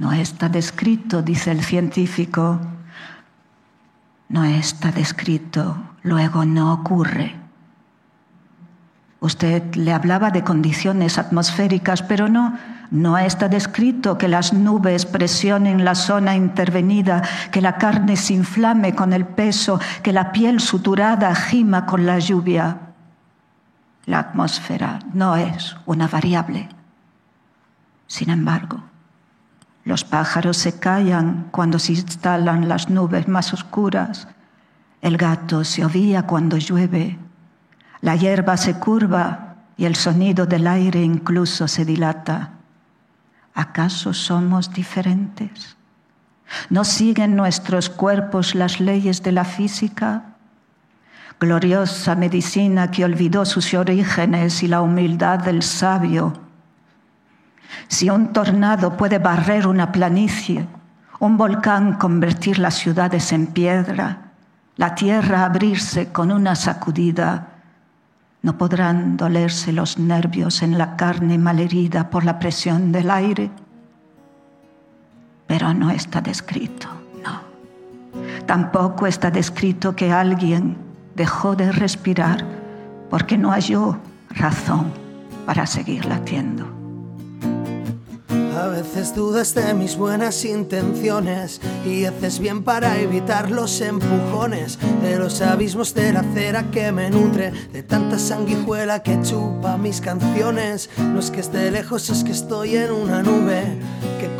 No está descrito, dice el científico. No está descrito, luego no ocurre. Usted le hablaba de condiciones atmosféricas, pero no, no está descrito que las nubes presionen la zona intervenida, que la carne se inflame con el peso, que la piel suturada gima con la lluvia. La atmósfera no es una variable. Sin embargo, los pájaros se callan cuando se instalan las nubes más oscuras. El gato se ovía cuando llueve. La hierba se curva y el sonido del aire incluso se dilata. ¿Acaso somos diferentes? ¿No siguen nuestros cuerpos las leyes de la física? Gloriosa medicina que olvidó sus orígenes y la humildad del sabio. Si un tornado puede barrer una planicie, un volcán convertir las ciudades en piedra, la tierra abrirse con una sacudida, no podrán dolerse los nervios en la carne malherida por la presión del aire. Pero no está descrito, no. Tampoco está descrito que alguien dejó de respirar porque no halló razón para seguir latiendo. A veces dudas de mis buenas intenciones y haces bien para evitar los empujones de los abismos de la cera que me nutre, de tanta sanguijuela que chupa mis canciones. No es que esté lejos, es que estoy en una nube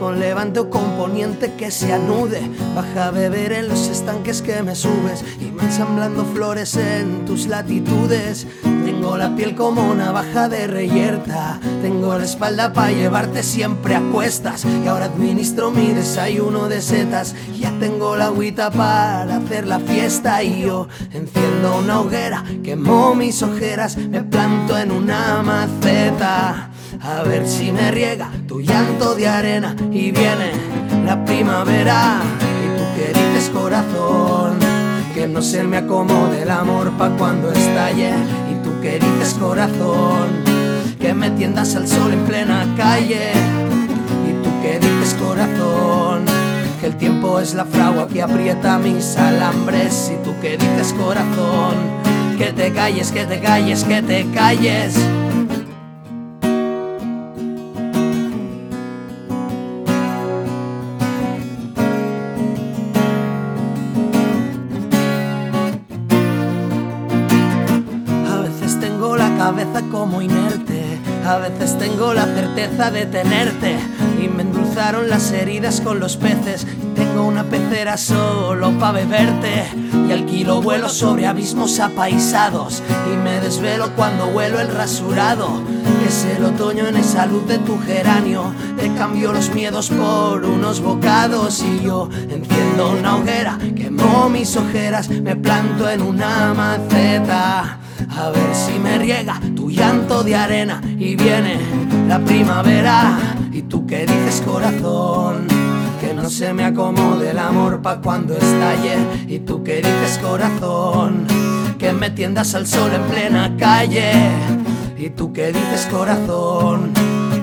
con levante o componiente que se anude, baja a beber en los estanques que me subes y me ensamblando flores en tus latitudes. Tengo la piel como una baja de reyerta, tengo la espalda para llevarte siempre a cuestas y ahora administro mi desayuno de setas. Ya tengo la agüita para hacer la fiesta y yo enciendo una hoguera, quemo mis ojeras, me planto en una maceta. A ver si me riega tu llanto de arena y viene la primavera. Y tú que dices corazón, que no se me acomode el amor pa' cuando estalle. Y tú que dices corazón, que me tiendas al sol en plena calle. Y tú que dices corazón, que el tiempo es la fragua que aprieta mis alambres. Y tú que dices corazón, que te calles, que te calles, que te calles. Como inerte. A veces tengo la certeza de tenerte y me endulzaron las heridas con los peces. Tengo una pecera solo para beberte y alquilo vuelo sobre abismos apaisados y me desvelo cuando vuelo el rasurado. Es el otoño en esa luz de tu geranio. Te cambio los miedos por unos bocados y yo enciendo una hoguera, quemo mis ojeras, me planto en una maceta. A ver si me riega tu llanto de arena y viene la primavera. Y tú que dices corazón, que no se me acomode el amor pa' cuando estalle. Y tú que dices corazón, que me tiendas al sol en plena calle. Y tú que dices corazón,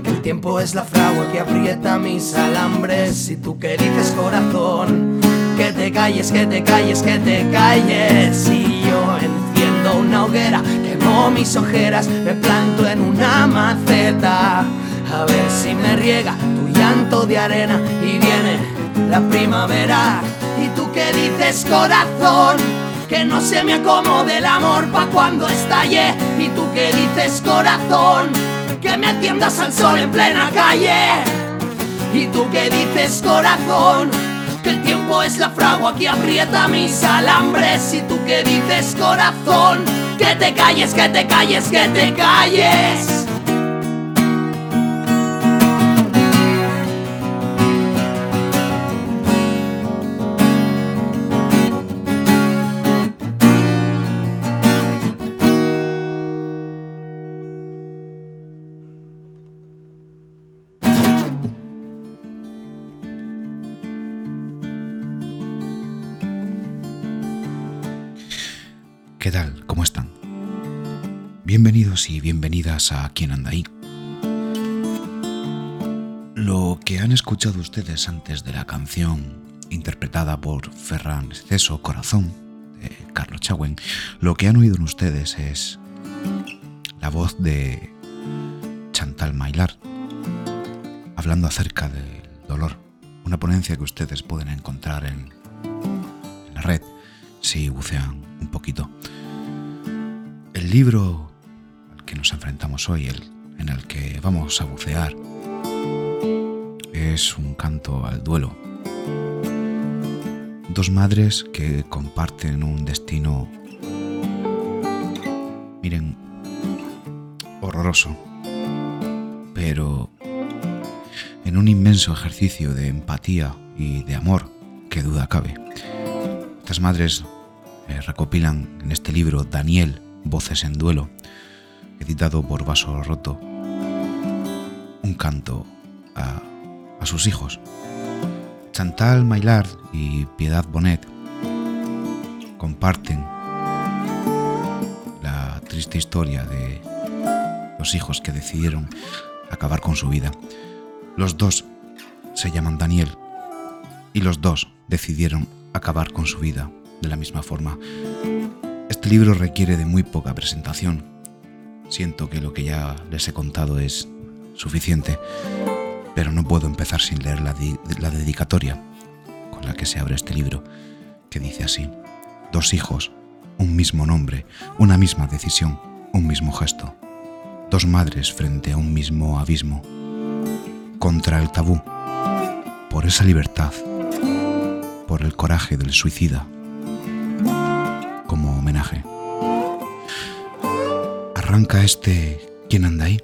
que el tiempo es la fragua que aprieta mis alambres. Y tú que dices corazón, que te calles, que te calles, que te calles. Y yo una hoguera, quemo mis ojeras, me planto en una maceta. A ver si me riega tu llanto de arena y viene la primavera. Y tú que dices corazón, que no se me acomode el amor pa' cuando estalle. Y tú que dices corazón, que me atiendas al sol en plena calle. Y tú que dices corazón, que el tiempo es la fragua que aprieta mis alambres. Y tú que dices corazón, que te calles, que te calles, que te calles. ¿Qué tal? ¿Cómo están? Bienvenidos y bienvenidas a Quien anda ahí. Lo que han escuchado ustedes antes de la canción interpretada por Ferran Ceso Corazón de Carlos Chagüen, lo que han oído en ustedes es la voz de Chantal Mailar hablando acerca del dolor, una ponencia que ustedes pueden encontrar en, en la red si bucean un poquito. El libro al que nos enfrentamos hoy, el en el que vamos a bucear, es un canto al duelo. Dos madres que comparten un destino, miren, horroroso, pero en un inmenso ejercicio de empatía y de amor que duda cabe. Estas madres eh, recopilan en este libro Daniel, Voces en Duelo, editado por Vaso Roto, un canto a sus hijos. Chantal Maillard y Piedad Bonet comparten la triste historia de los hijos que decidieron acabar con su vida. Los dos se llaman Daniel y los dos decidieron acabar con su vida de la misma forma. Este libro requiere de muy poca presentación. Siento que lo que ya les he contado es suficiente pero no puedo empezar sin leer la, dedicatoria con la que se abre este libro, que dice así, dos hijos, un mismo nombre, una misma decisión, un mismo gesto, dos madres frente a un mismo abismo, contra el tabú, por esa libertad, por el coraje del suicida, Arranca este ¿Quién anda ahí?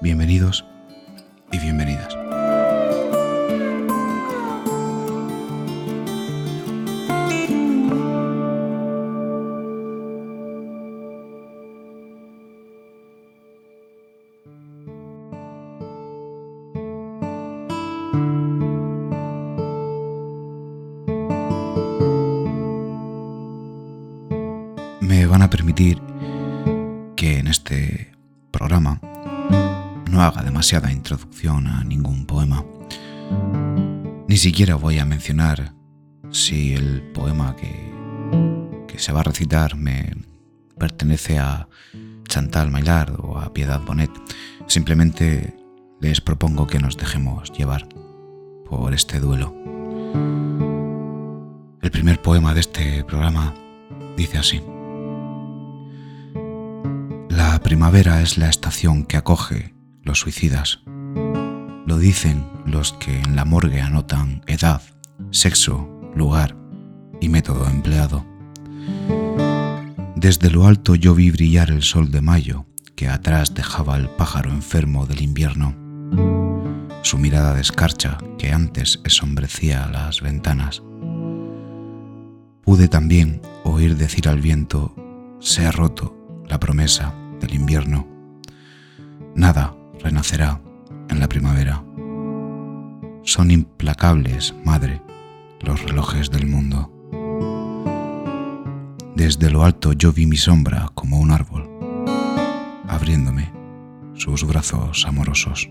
Bienvenidos y bienvenidas. No haga demasiada introducción a ningún poema. Ni siquiera voy a mencionar si el poema que, que se va a recitar me pertenece a Chantal Maillard o a Piedad Bonet. Simplemente les propongo que nos dejemos llevar por este duelo. El primer poema de este programa dice así. La primavera es la estación que acoge los suicidas. Lo dicen los que en la morgue anotan edad, sexo, lugar y método empleado. Desde lo alto yo vi brillar el sol de mayo que atrás dejaba el pájaro enfermo del invierno. Su mirada de escarcha que antes ensombrecía las ventanas. Pude también oír decir al viento, se ha roto la promesa del invierno. Nada renacerá en la primavera. Son implacables, madre, los relojes del mundo. Desde lo alto yo vi mi sombra como un árbol, abriéndome sus brazos amorosos.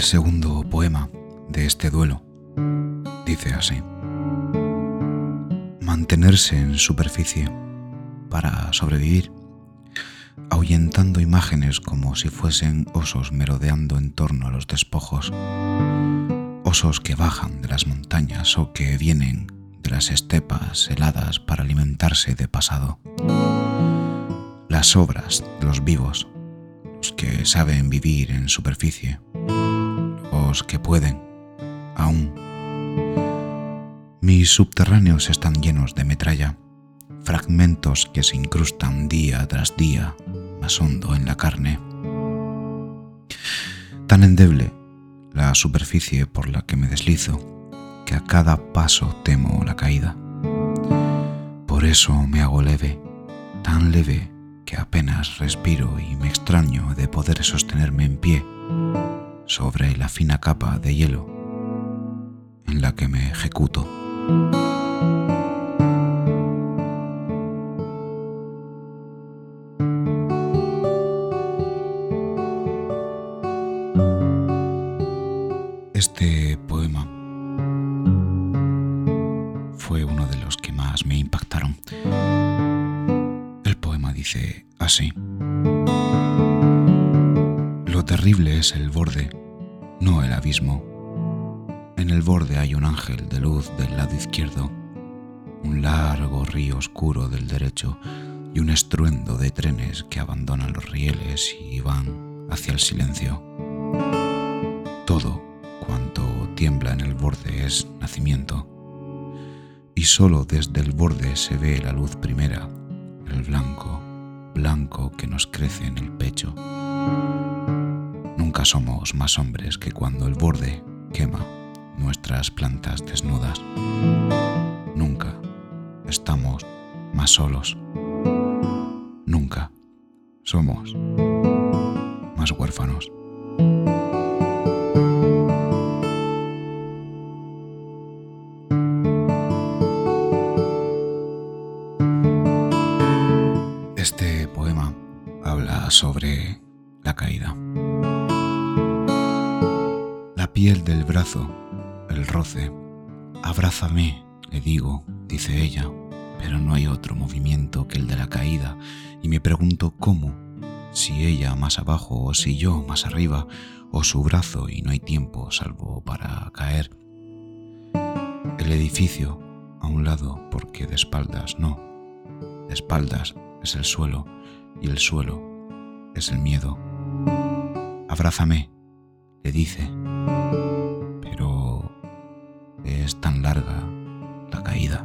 El segundo poema de este duelo dice así. Mantenerse en superficie para sobrevivir, ahuyentando imágenes como si fuesen osos merodeando en torno a los despojos, osos que bajan de las montañas o que vienen de las estepas heladas para alimentarse de pasado. Las obras de los vivos, los que saben vivir en superficie que pueden, aún. Mis subterráneos están llenos de metralla, fragmentos que se incrustan día tras día más hondo en la carne. Tan endeble la superficie por la que me deslizo, que a cada paso temo la caída. Por eso me hago leve, tan leve que apenas respiro y me extraño de poder sostenerme en pie sobre la fina capa de hielo en la que me ejecuto. Este poema fue uno de los que más me impactaron. El poema dice así. Terrible es el borde, no el abismo. En el borde hay un ángel de luz del lado izquierdo, un largo río oscuro del derecho y un estruendo de trenes que abandonan los rieles y van hacia el silencio. Todo cuanto tiembla en el borde es nacimiento, y solo desde el borde se ve la luz primera, el blanco, blanco que nos crece en el pecho. Nunca somos más hombres que cuando el borde quema nuestras plantas desnudas. Nunca estamos más solos. Nunca somos más huérfanos. El roce. Abrázame, le digo, dice ella, pero no hay otro movimiento que el de la caída y me pregunto cómo, si ella más abajo o si yo más arriba, o su brazo y no hay tiempo salvo para caer. El edificio a un lado porque de espaldas no. De espaldas es el suelo y el suelo es el miedo. Abrázame, le dice, es tan larga la caída.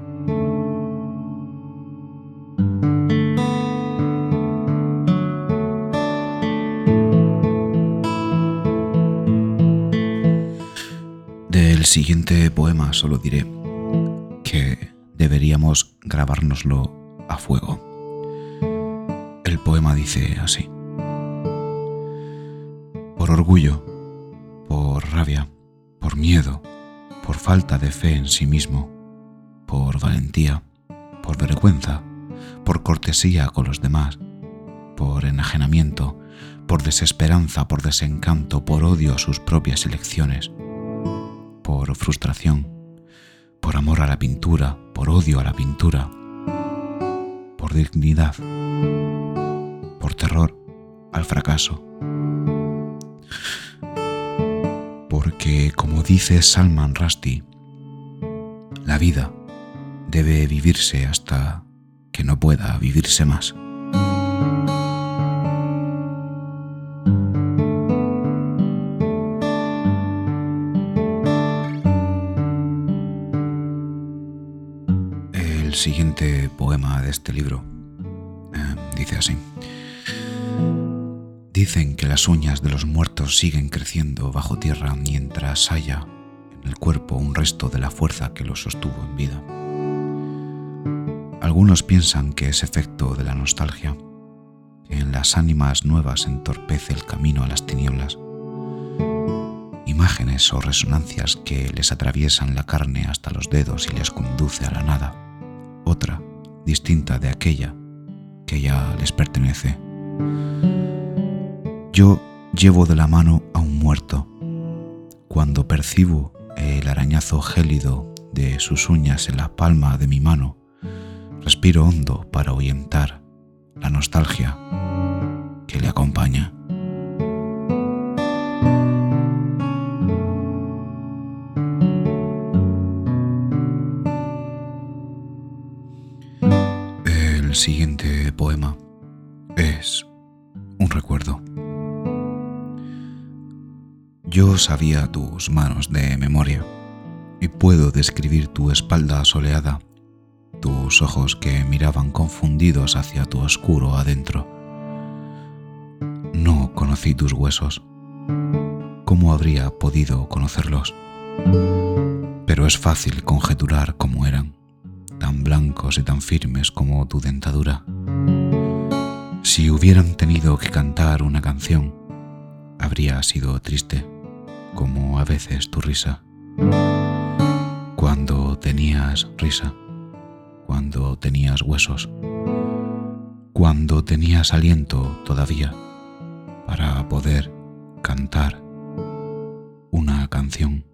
Del siguiente poema solo diré que deberíamos grabárnoslo a fuego. El poema dice así. Por orgullo, por rabia, por miedo, por falta de fe en sí mismo, por valentía, por vergüenza, por cortesía con los demás, por enajenamiento, por desesperanza, por desencanto, por odio a sus propias elecciones, por frustración, por amor a la pintura, por odio a la pintura, por dignidad, por terror al fracaso. Porque, como dice Salman Rushdie, la vida debe vivirse hasta que no pueda vivirse más. El siguiente poema de este libro eh, dice así. Dicen que las uñas de los muertos siguen creciendo bajo tierra mientras haya en el cuerpo un resto de la fuerza que los sostuvo en vida. Algunos piensan que es efecto de la nostalgia, que en las ánimas nuevas entorpece el camino a las tinieblas. Imágenes o resonancias que les atraviesan la carne hasta los dedos y les conduce a la nada, otra, distinta de aquella que ya les pertenece. Yo llevo de la mano a un muerto. Cuando percibo el arañazo gélido de sus uñas en la palma de mi mano, respiro hondo para ahuyentar la nostalgia que le acompaña. El siguiente poema es un recuerdo. Yo sabía tus manos de memoria y puedo describir tu espalda soleada, tus ojos que miraban confundidos hacia tu oscuro adentro. No conocí tus huesos. ¿Cómo habría podido conocerlos? Pero es fácil conjeturar cómo eran, tan blancos y tan firmes como tu dentadura. Si hubieran tenido que cantar una canción, habría sido triste como a veces tu risa. cuando tenías risa, cuando tenías huesos, cuando tenías aliento todavía para poder cantar una canción.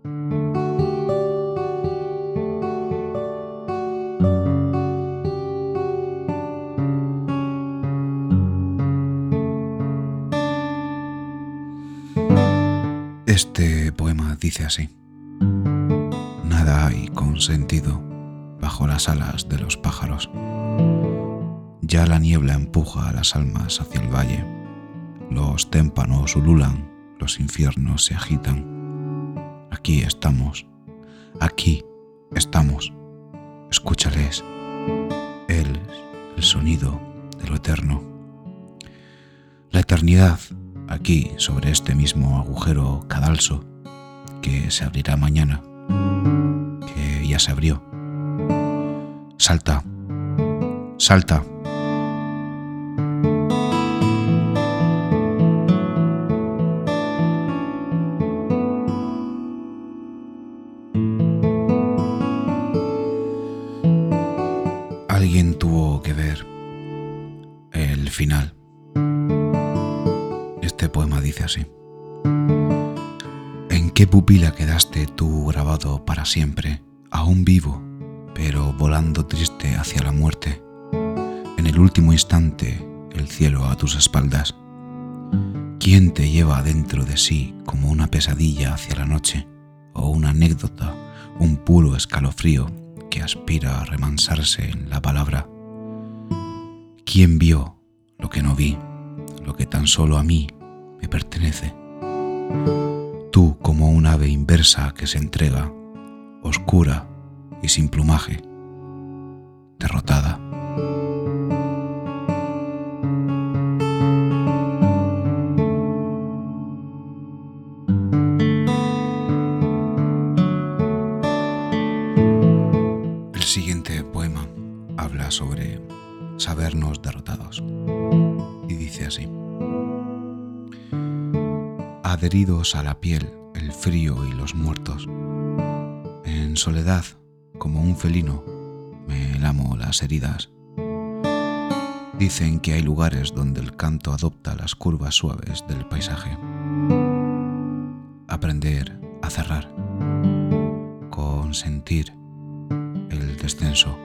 Este poema dice así. Nada hay con sentido bajo las alas de los pájaros. Ya la niebla empuja a las almas hacia el valle. Los témpanos ululan, los infiernos se agitan. Aquí estamos, aquí estamos. Escúchales. Él el sonido de lo eterno. La eternidad aquí sobre este mismo agujero cadalso que se abrirá mañana, que ya se abrió. Salta, salta. Alguien tuvo que ver el final dice así. ¿En qué pupila quedaste tú grabado para siempre, aún vivo, pero volando triste hacia la muerte? En el último instante, el cielo a tus espaldas. ¿Quién te lleva dentro de sí como una pesadilla hacia la noche, o una anécdota, un puro escalofrío que aspira a remansarse en la palabra? ¿Quién vio lo que no vi, lo que tan solo a mí me pertenece. Tú como un ave inversa que se entrega, oscura y sin plumaje, derrotada. Adheridos a la piel el frío y los muertos. En soledad, como un felino, me lamo las heridas. Dicen que hay lugares donde el canto adopta las curvas suaves del paisaje. Aprender a cerrar, consentir el descenso.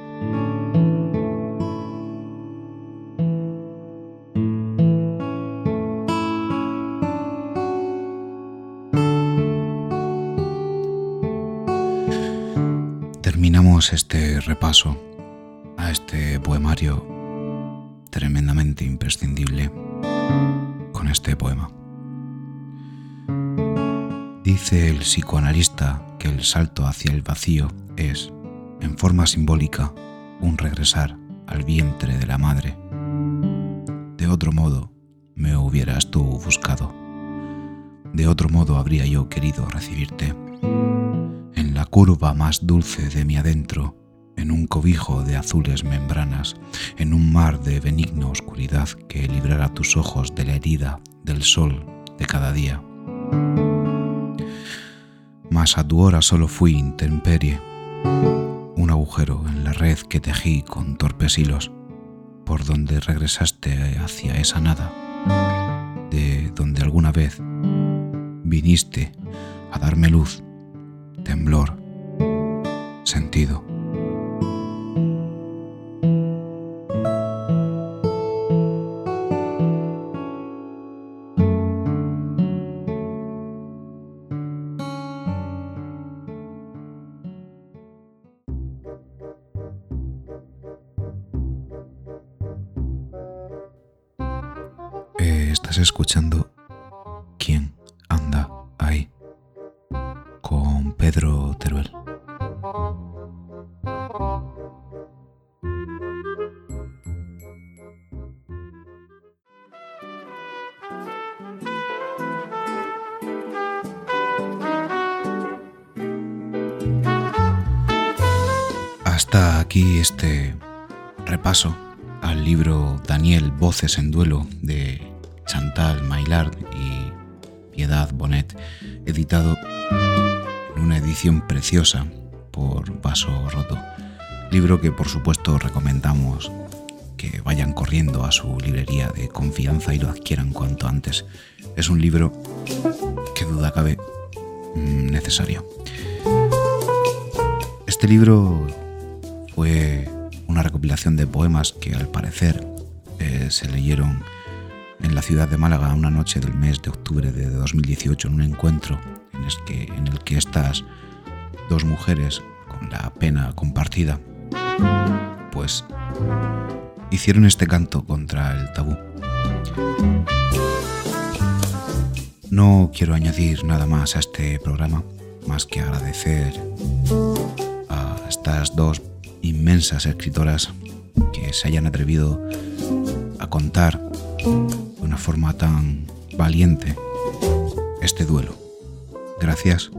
Repaso a este poemario tremendamente imprescindible con este poema. Dice el psicoanalista que el salto hacia el vacío es, en forma simbólica, un regresar al vientre de la madre. De otro modo, me hubieras tú buscado. De otro modo habría yo querido recibirte la curva más dulce de mi adentro, en un cobijo de azules membranas, en un mar de benigna oscuridad que librara tus ojos de la herida del sol de cada día. Mas a tu hora solo fui intemperie, un agujero en la red que tejí con torpes hilos, por donde regresaste hacia esa nada, de donde alguna vez viniste a darme luz temblor, sentido. Escuchando quién anda ahí. Pedro Teruel. Hasta aquí este repaso al libro Daniel Voces en Duelo de Chantal Maillard y Piedad Bonet, editado una edición preciosa por Vaso Roto. Libro que por supuesto recomendamos que vayan corriendo a su librería de confianza y lo adquieran cuanto antes. Es un libro que duda cabe mm, necesario. Este libro fue una recopilación de poemas que al parecer eh, se leyeron en la ciudad de Málaga una noche del mes de octubre de 2018 en un encuentro en el que, estas dos mujeres, con la pena compartida, pues hicieron este canto contra el tabú. No quiero añadir nada más a este programa, más que agradecer a estas dos inmensas escritoras que se hayan atrevido a contar de una forma tan valiente este duelo. Gracias,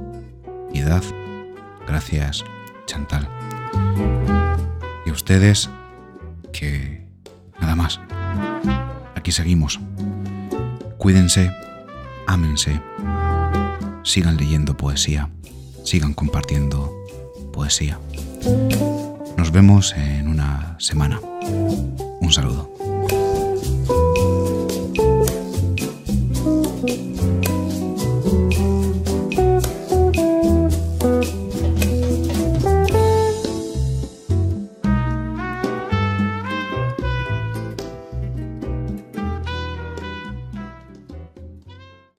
Piedad. Gracias, Chantal. Y a ustedes, que nada más. Aquí seguimos. Cuídense, ámense, sigan leyendo poesía, sigan compartiendo poesía. Nos vemos en una semana. Un saludo.